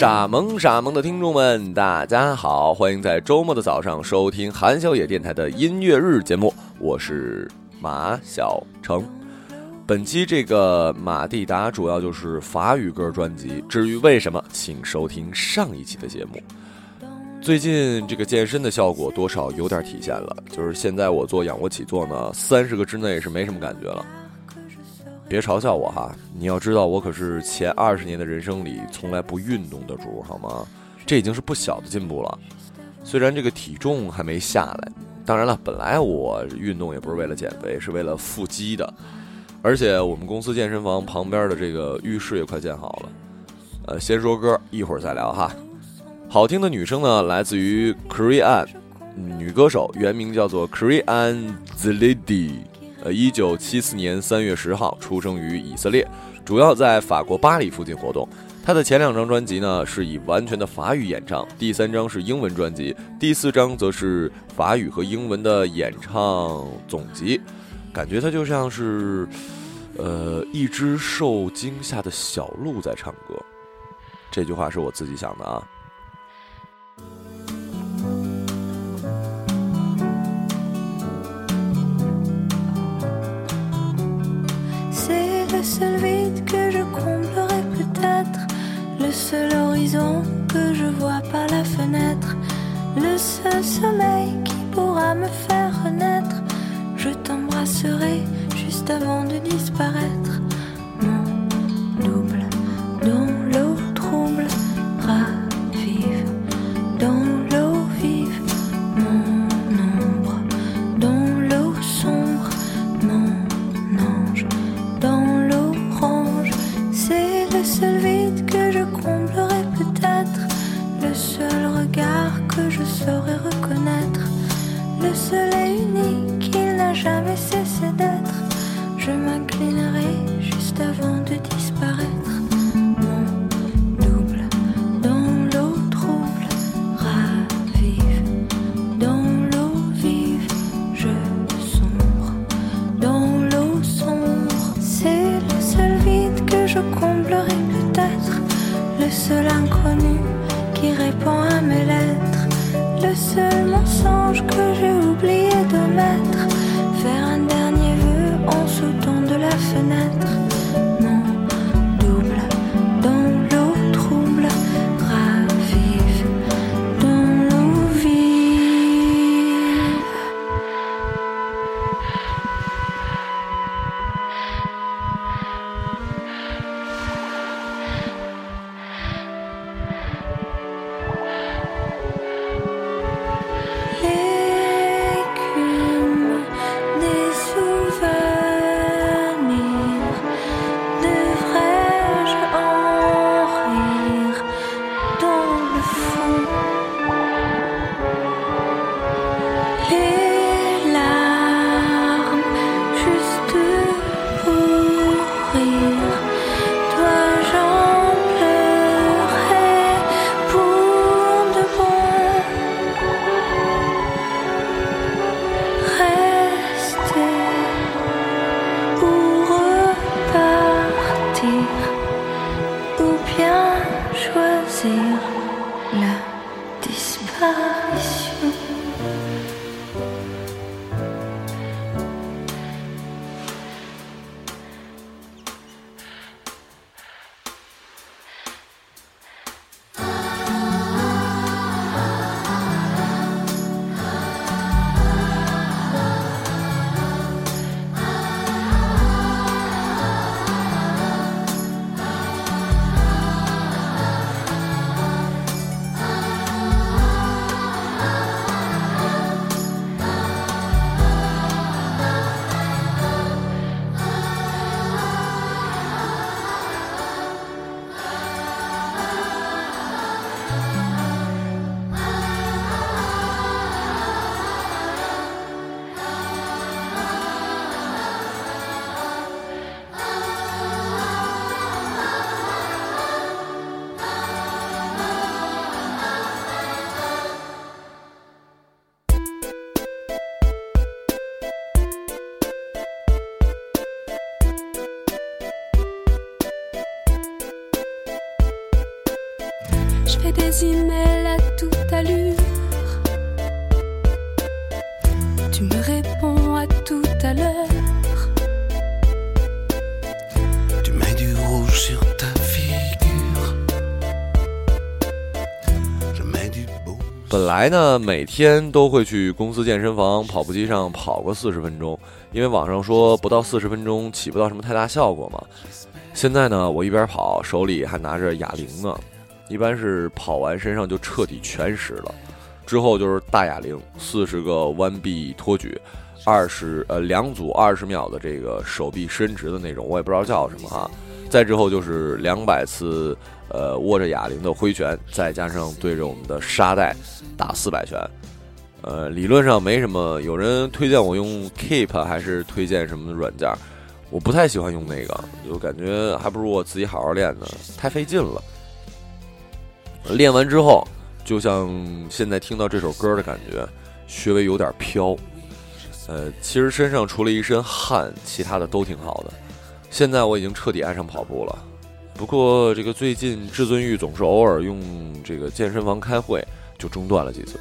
傻萌傻萌的听众们，大家好，欢迎在周末的早上收听韩小野电台的音乐日节目，我是马小成。本期这个马蒂达主要就是法语歌专辑，至于为什么，请收听上一期的节目。最近这个健身的效果多少有点体现了，就是现在我做仰卧起坐呢，三十个之内是没什么感觉了。别嘲笑我哈，你要知道我可是前二十年的人生里从来不运动的主，好吗？这已经是不小的进步了。虽然这个体重还没下来，当然了，本来我运动也不是为了减肥，是为了腹肌的。而且我们公司健身房旁边的这个浴室也快建好了。呃，先说歌，一会儿再聊哈。好听的女声呢，来自于 Korean 女歌手，原名叫做 Korean Zelidi。呃，一九七四年三月十号出生于以色列，主要在法国巴黎附近活动。他的前两张专辑呢是以完全的法语演唱，第三张是英文专辑，第四张则是法语和英文的演唱总集。感觉他就像是，呃，一只受惊吓的小鹿在唱歌。这句话是我自己想的啊。Le seul vide que je comblerai peut-être, le seul horizon que je vois par la fenêtre, le seul sommeil qui pourra me faire renaître. Je t'embrasserai juste avant de disparaître, le seul inconnu qui répond à mes lettres, le seul mensonge que j'ai oublié de mettre. Faire un dernier vœu en sautant de la fenêtre. 来呢，每天都会去公司健身房跑步机上跑个四十分钟，因为网上说不到四十分钟起不到什么太大效果嘛。现在呢，我一边跑，手里还拿着哑铃呢，一般是跑完身上就彻底全湿了，之后就是大哑铃，四十个弯臂托举，二十呃两组二十秒的这个手臂伸直的那种，我也不知道叫什么哈。再之后就是两百次呃握着哑铃的挥拳，再加上对着我们的沙袋打四百拳。呃，理论上没什么，有人推荐我用 Keep 还是推荐什么软件，我不太喜欢用那个，就感觉还不如我自己好好练呢，太费劲了。练完之后，就像现在听到这首歌的感觉，稍微有点飘。呃，其实身上除了一身汗，其他的都挺好的。现在我已经彻底爱上跑步了，不过这个最近至尊玉总是偶尔用这个健身房开会，就中断了几次。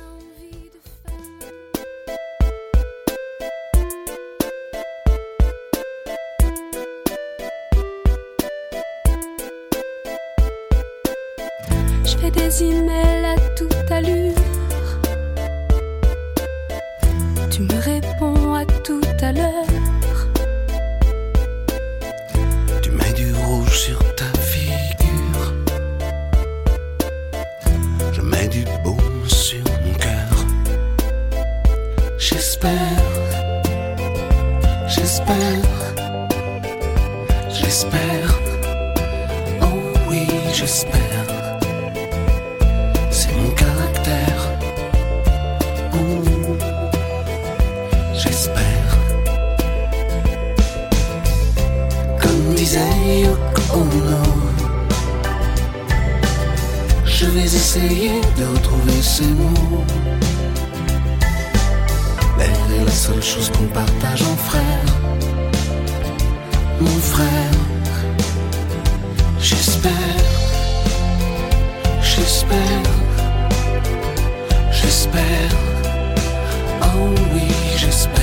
Oui j'espère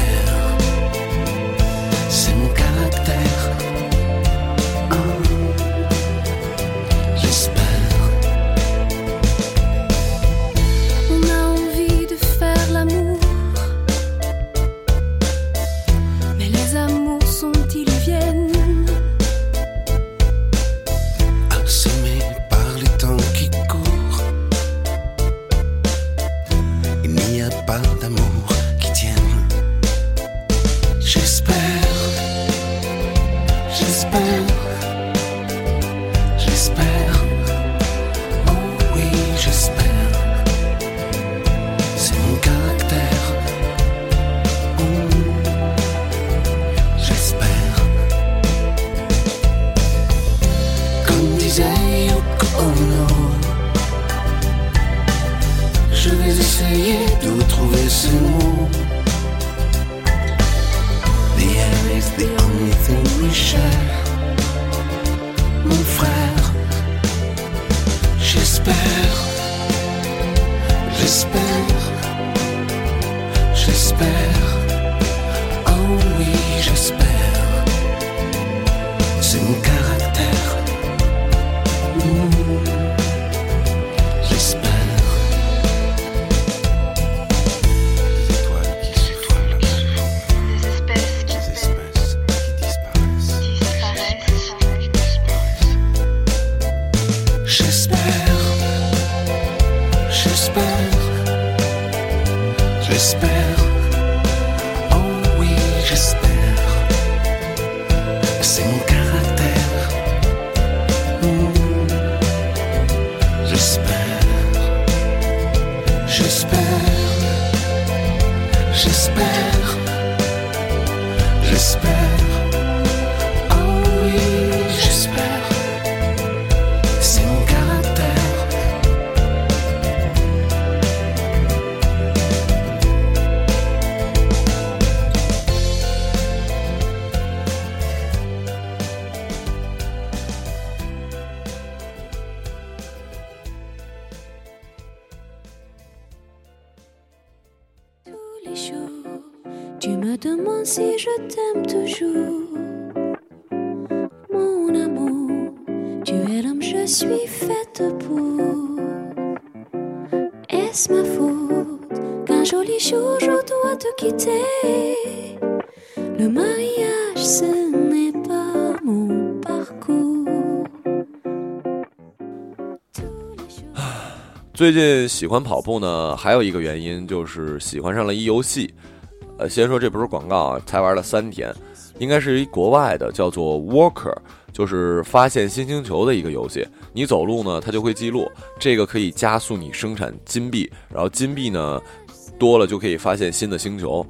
最近喜欢跑步呢，还有一个原因就是喜欢上了一游戏。呃，先说这不是广告啊，才玩了三天，应该是一国外的，叫做 Walker，就是发现新星球的一个游戏。你走路呢，它就会记录，这个可以加速你生产金币，然后金币呢多了就可以发现新的星球。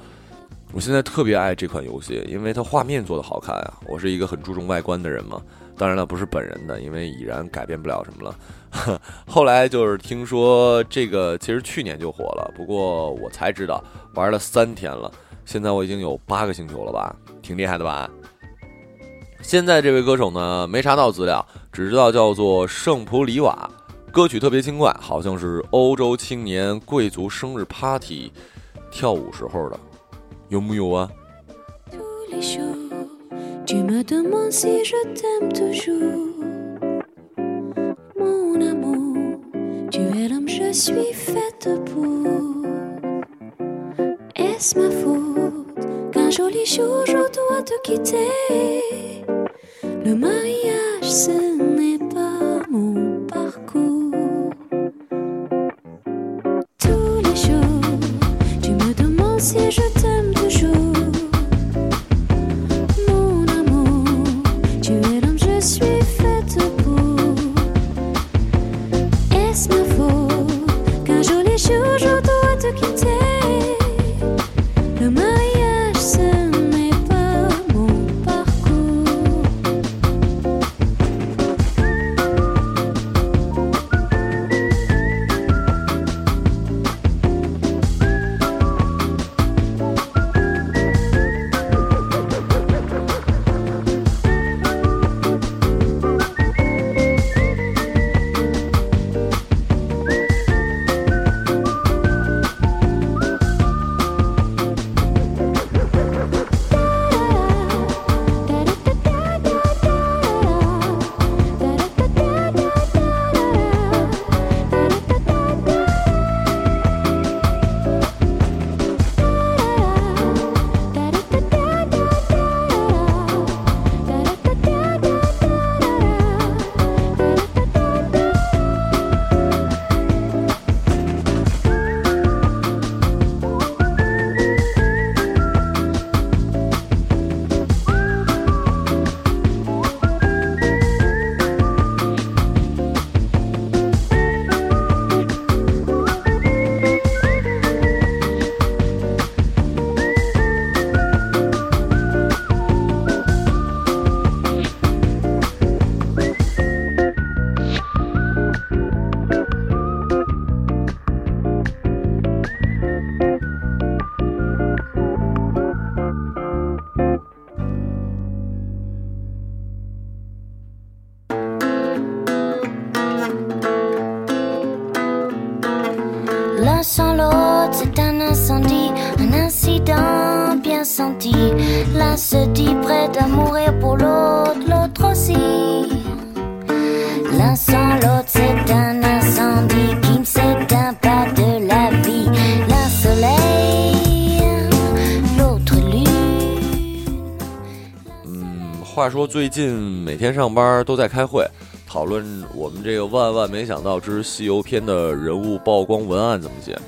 我现在特别爱这款游戏，因为它画面做的好看啊。我是一个很注重外观的人嘛，当然了，不是本人的，因为已然改变不了什么了。后来就是听说这个其实去年就火了，不过我才知道玩了三天了，现在我已经有八个星球了吧，挺厉害的吧？现在这位歌手呢，没查到资料，只知道叫做圣普里瓦，歌曲特别轻快，好像是欧洲青年贵族生日 party 跳舞时候的，有木有啊？Tu me demandes si je t'aime toujours. Mon amour, tu es l'homme, je suis faite pour. Est-ce ma faute qu'un joli jour je dois te quitter? Le mariage, ce L'un sans l'autre, c'est un incendie, un incident bien senti. L'un se dit prêt à mourir pour l'autre, l'autre aussi. L'un sans l'autre, c'est un incendie qui ne s'éteint pas de la vie. L'un soleil, l'autre lune. 嗯，话说最近每天上班都在开会， 讨论我们这个万万没想到之西游篇的人物曝光文案怎么写，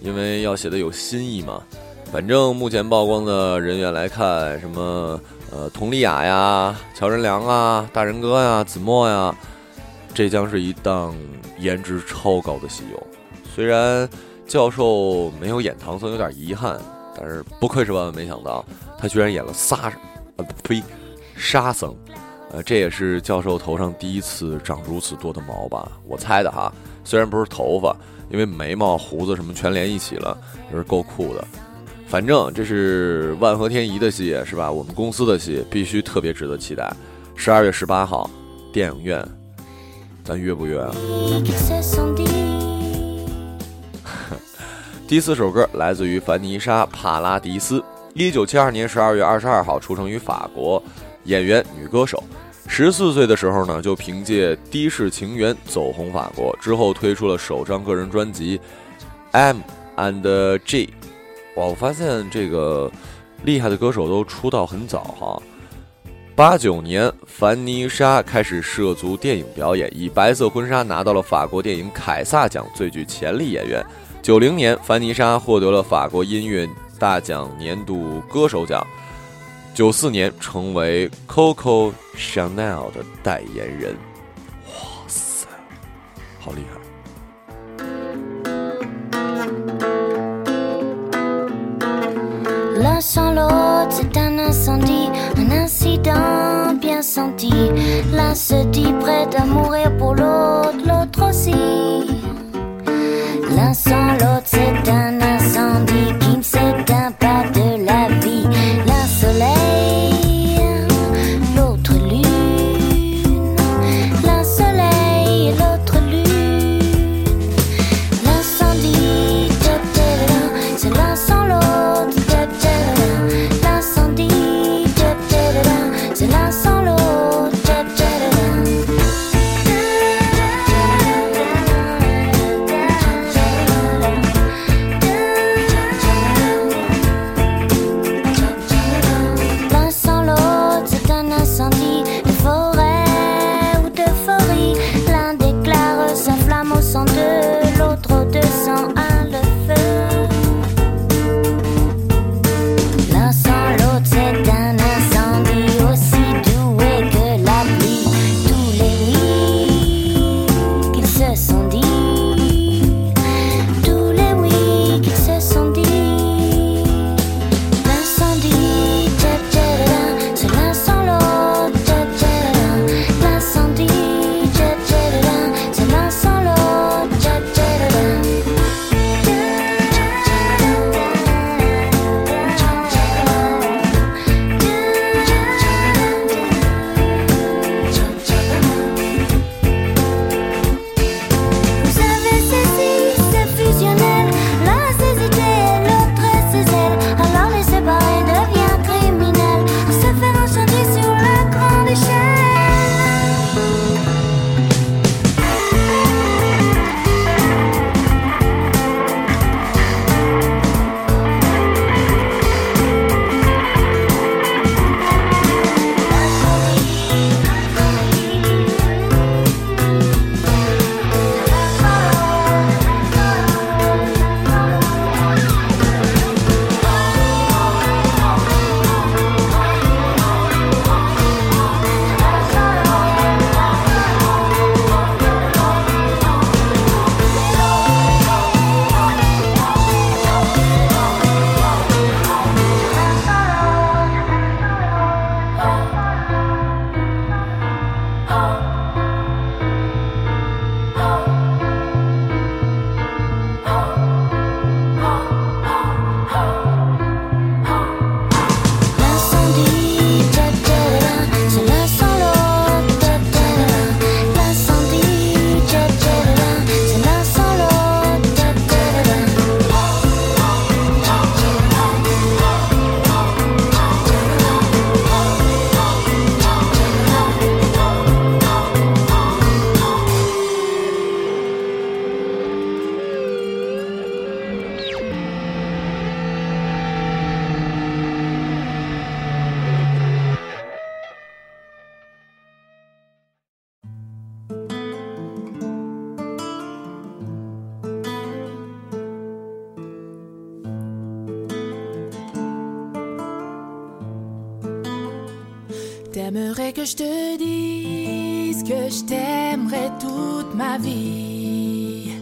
因为要写的有新意嘛。反正目前曝光的人员来看，什么呃佟丽娅呀、乔任梁啊、大人哥呀、子墨呀，这将是一档颜值超高的西游。虽然教授没有演唐僧，有点遗憾，但是不愧是万万没想到，他居然演了仨，呃呸，沙僧。呃，这也是教授头上第一次长如此多的毛吧？我猜的哈，虽然不是头发，因为眉毛、胡子什么全连一起了，也是够酷的。反正这是万和天宜的戏，是吧？我们公司的戏必须特别值得期待。十二月十八号，电影院，咱约不约啊？第四首歌来自于凡妮莎·帕拉迪斯，一九七二年十二月二十二号出生于法国，演员、女歌手。十四岁的时候呢，就凭借《的士情缘》走红法国，之后推出了首张个人专辑《M and G》。哇，我发现这个厉害的歌手都出道很早哈。八九年，凡妮莎开始涉足电影表演，以白色婚纱拿到了法国电影凯撒奖最具潜力演员。九零年，凡妮莎获得了法国音乐大奖年度歌手奖。九四年，成为 Coco Chanel 的代言人。哇塞，好厉害！Sans l'autre, c'est un incendie, un incident bien senti. L'un se dit prêt à mourir pour l'autre, l'autre aussi. L'un sans l'autre, je te dise que je t'aimerais toute ma vie.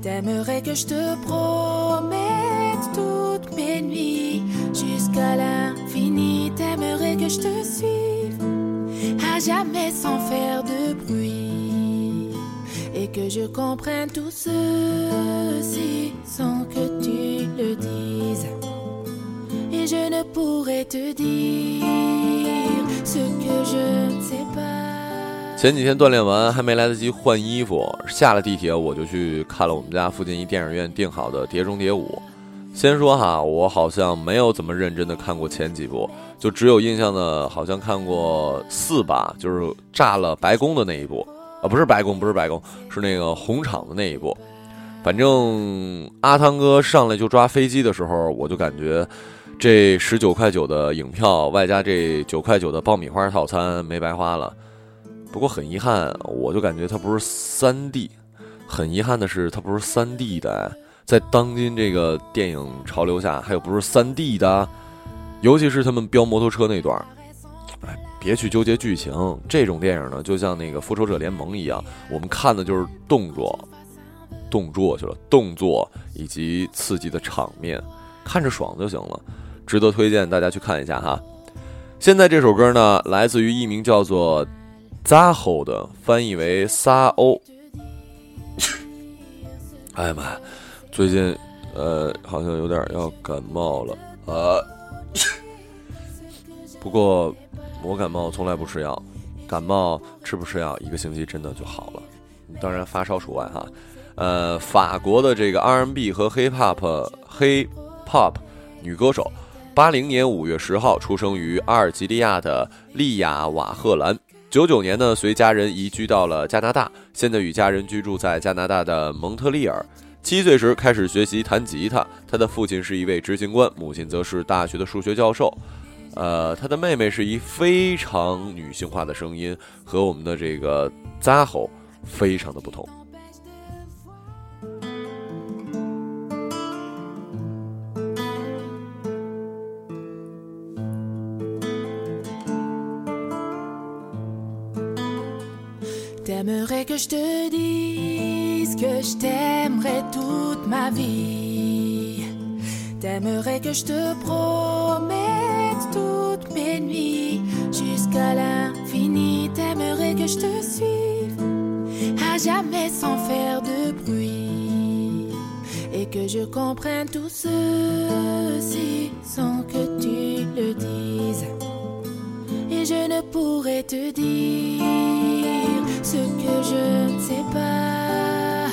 T'aimerais que je te promette toutes mes nuits jusqu'à l'infini. T'aimerais que je te suive à jamais sans faire de bruit. Et que je comprenne tout ceci sans que tu le dises. Et je ne pourrais te dire ce que je. 前几天锻炼完，还没来得及换衣服，下了地铁我就去看了我们家附近一电影院订好的《碟中谍五》。先说哈，我好像没有怎么认真的看过前几部，就只有印象的，好像看过四吧，就是炸了白宫的那一部，啊，不是白宫，不是白宫，是那个红场的那一部。反正阿汤哥上来就抓飞机的时候，我就感觉这十九块九的影票，外加这九块九的爆米花套餐没白花了。不过很遗憾，我就感觉它不是三 D，很遗憾的是它不是三 D 的。在当今这个电影潮流下，还有不是三 D 的，尤其是他们飙摩托车那段儿，哎，别去纠结剧情。这种电影呢，就像那个《复仇者联盟》一样，我们看的就是动作，动作去了，动作以及刺激的场面，看着爽就行了，值得推荐大家去看一下哈。现在这首歌呢，来自于一名叫做 Zaho 的，翻译为沙欧。哎呀妈呀！最近，呃，好像有点要感冒了啊。不过，我感冒从来不吃药，感冒吃不吃药，一个星期真的就好了。当然发烧除外哈。呃，法国的这个 R&B 和 Hip Hop Hip Hop 女歌手，八零年五月十号出生于阿尔及利亚的利亚瓦赫兰，九九年呢随家人移居到了加拿大，现在与家人居住在加拿大的蒙特利尔。七岁时开始学习弹吉他，他的父亲是一位执行官，母亲则是大学的数学教授。呃，他的妹妹是一非常女性化的声音，和我们的这个扎吼非常的不同。T'aimerais que je te dise que je t'aimerais toute ma vie. T'aimerais que je te promette toutes mes nuits jusqu'à l'infini. T'aimerais que je te suive à jamais sans faire de bruit. Et que je comprenne tout ceci sans que tu le dises. Et je ne pourrais te dire ce que je ne sais pas.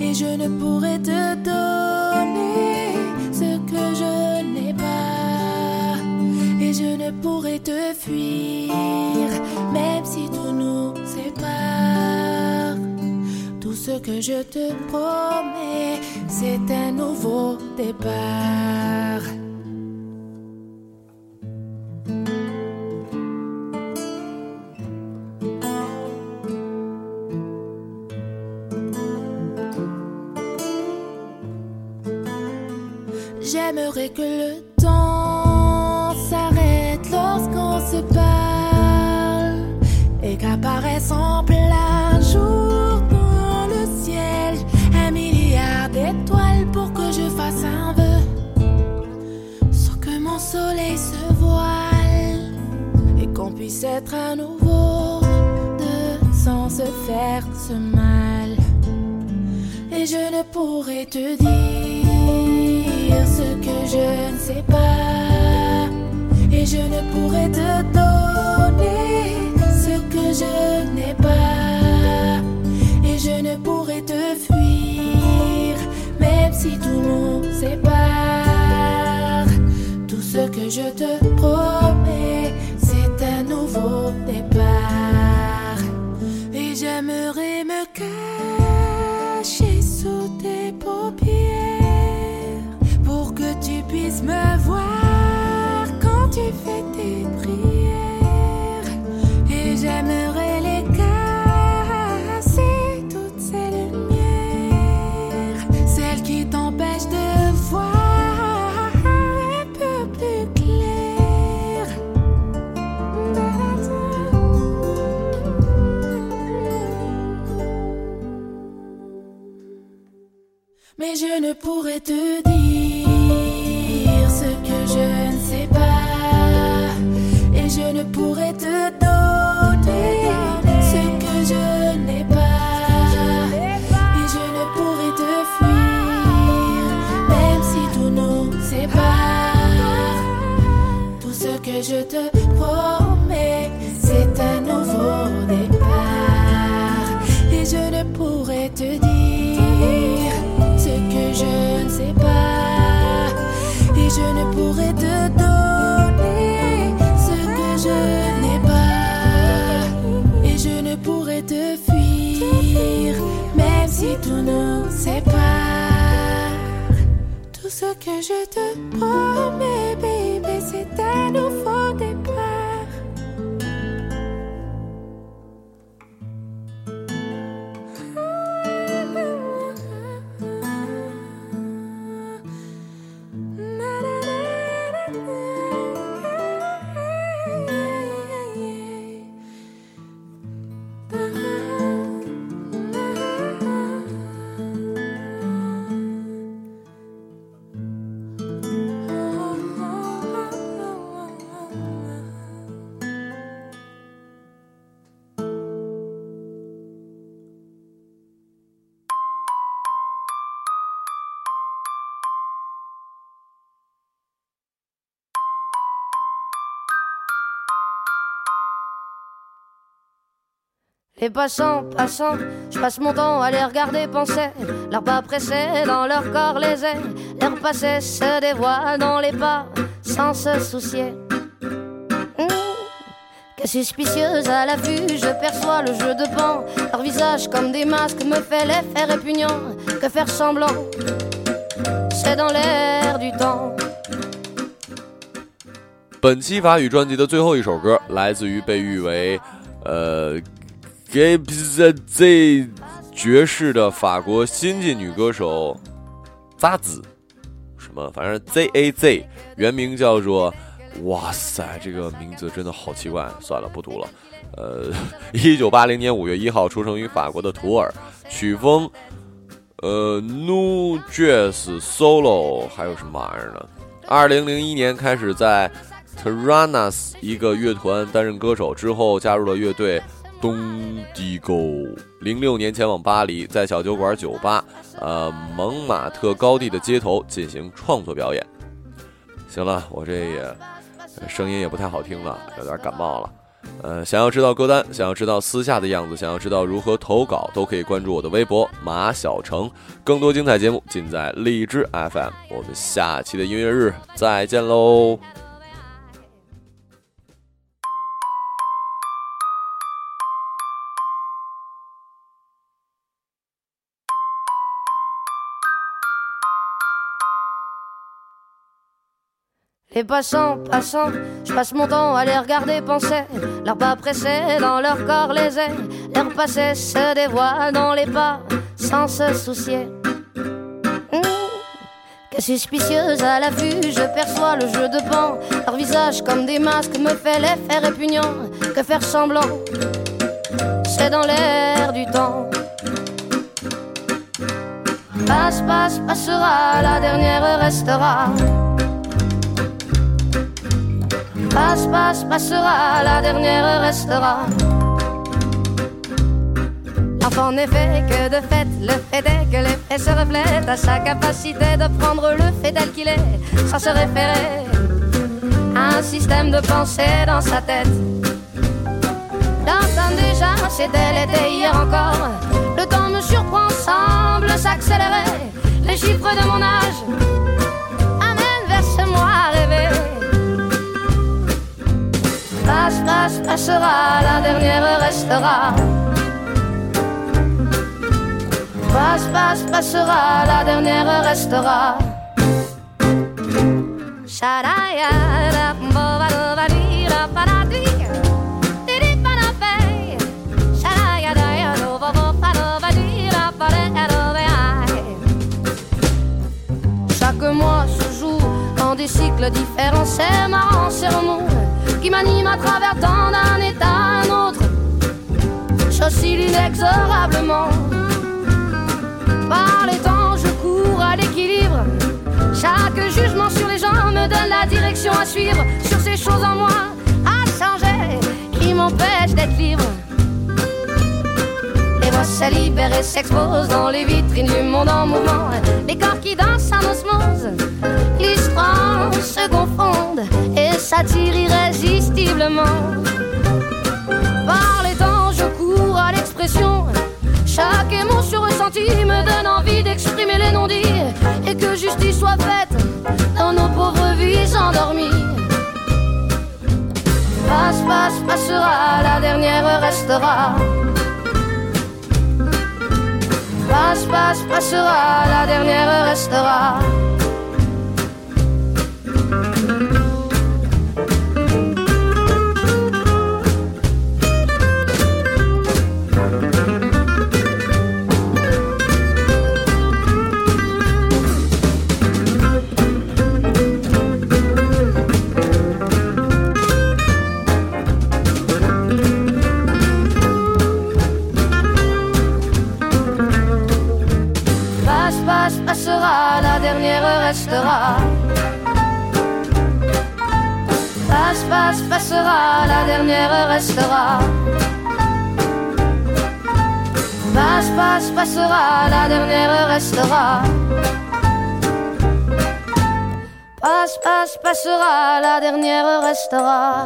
Et je ne pourrais te donner ce que je n'ai pas. Et je ne pourrais te fuir, même si tout nous sépare. Tout ce que je te promets, c'est un nouveau départ. J'aimerais que le temps s'arrête lorsqu'on se parle et qu'apparaisse en plein jour dans le ciel un milliard d'étoiles pour que je fasse un vœu sans que mon soleil se voile et qu'on puisse être à nouveau deux sans se faire ce mal. Et je ne pourrais te dire ce que je ne sais pas. Et je ne pourrais te donner ce que je n'ai pas. Et je ne pourrais te fuir même si tout nous sépare. Tout ce que je te promets c'est un nouveau départ. Et j'aimerais me cacher sous tes paupières me voir quand tu fais tes prières. Et j'aimerais les casser, toutes ces lumières, celles qui t'empêchent de voir un peu plus clair. Mais je ne pourrais te je ne sais pas. Et je ne pourrais te donner ce que je n'ai pas. Et je ne pourrais te fuir, même si tout nous sépare. Tout ce que je te promets, pourrais te donner ce que je n'ai pas. Et je ne pourrais te fuir, même si tout nous sépare. Tout ce que je te promets, baby, c'est un nouveau départ. Les passants, passants, je passe mon temps à les regarder penser. Leurs pas pressés dans leur corps les ailes. Leur passé se dévoile dans les pas sans se soucier. Mmh. Que suspicieuse à l'affût, je perçois le jeu de pan. Leur visage comme des masques me fait l'effet répugnant. Que faire semblant, c'est dans l'air du temps. 本期法语专辑的最后一首歌来自于被誉为呃 g a b z Z 爵士的法国新晋女歌手扎子，什么反正 Z A Z 原名叫做，哇塞，这个名字真的好奇怪，算了不读了。呃，一九八零年五月一号出生于法国的图尔，曲风呃 New Jazz Solo 还有什么玩意儿呢？二零零一年开始在 Taranas 一个乐团担任歌手，之后加入了乐队东迪沟。零六年前往巴黎，在小酒馆、酒吧、呃蒙马特高地的街头进行创作表演。行了，我这也声音也不太好听了，有点感冒了。呃，想要知道歌单，想要知道私下的样子，想要知道如何投稿，都可以关注我的微博马小成。更多精彩节目尽在荔枝 FM。我们下期的音乐日再见喽！Les passants, passants, je passe mon temps à les regarder penser. Leurs pas pressés dans leur corps les ailes. Leur passé se dévoile dans les pas sans se soucier. Mmh. Que suspicieuse à l'affût, je perçois le jeu de pan. Leur visage comme des masques me fait l'effet répugnant. Que faire semblant, c'est dans l'air du temps. Passe, passe, passera, la dernière restera. Passe, passe, passera, la dernière restera. L'enfant n'est fait que de fait, le fait est que l'effet se reflète à sa capacité de prendre le fait tel qu'il est, sans se référer à un système de pensée dans sa tête. L'entendre déjà, c'était l'été hier encore. Le temps me surprend, semble s'accélérer. Les chiffres de mon âge Passe, passe, passera, la dernière restera. Passe, passe, passera, la dernière restera. Inexorablement. Par les temps, je cours à l'équilibre. Chaque jugement sur les gens me donne la direction à suivre. Sur ces choses en moi à changer qui m'empêchent d'être libre. Les voix se libèrent et s'exposent dans les vitrines du monde en mouvement. Les corps qui dansent en osmose, l'histoire se confondent et s'attirent irrésistiblement. L'expression. Chaque émotion ressentie me donne envie d'exprimer les non-dits et que justice soit faite dans nos pauvres vies endormies. Passe, passe, passera, la dernière restera. Passe, passe, passera, la dernière restera. Restera. Passe, passe, passera, la dernière restera. Passe, passe, passera, la dernière restera. Passe, passe, passera, la dernière restera.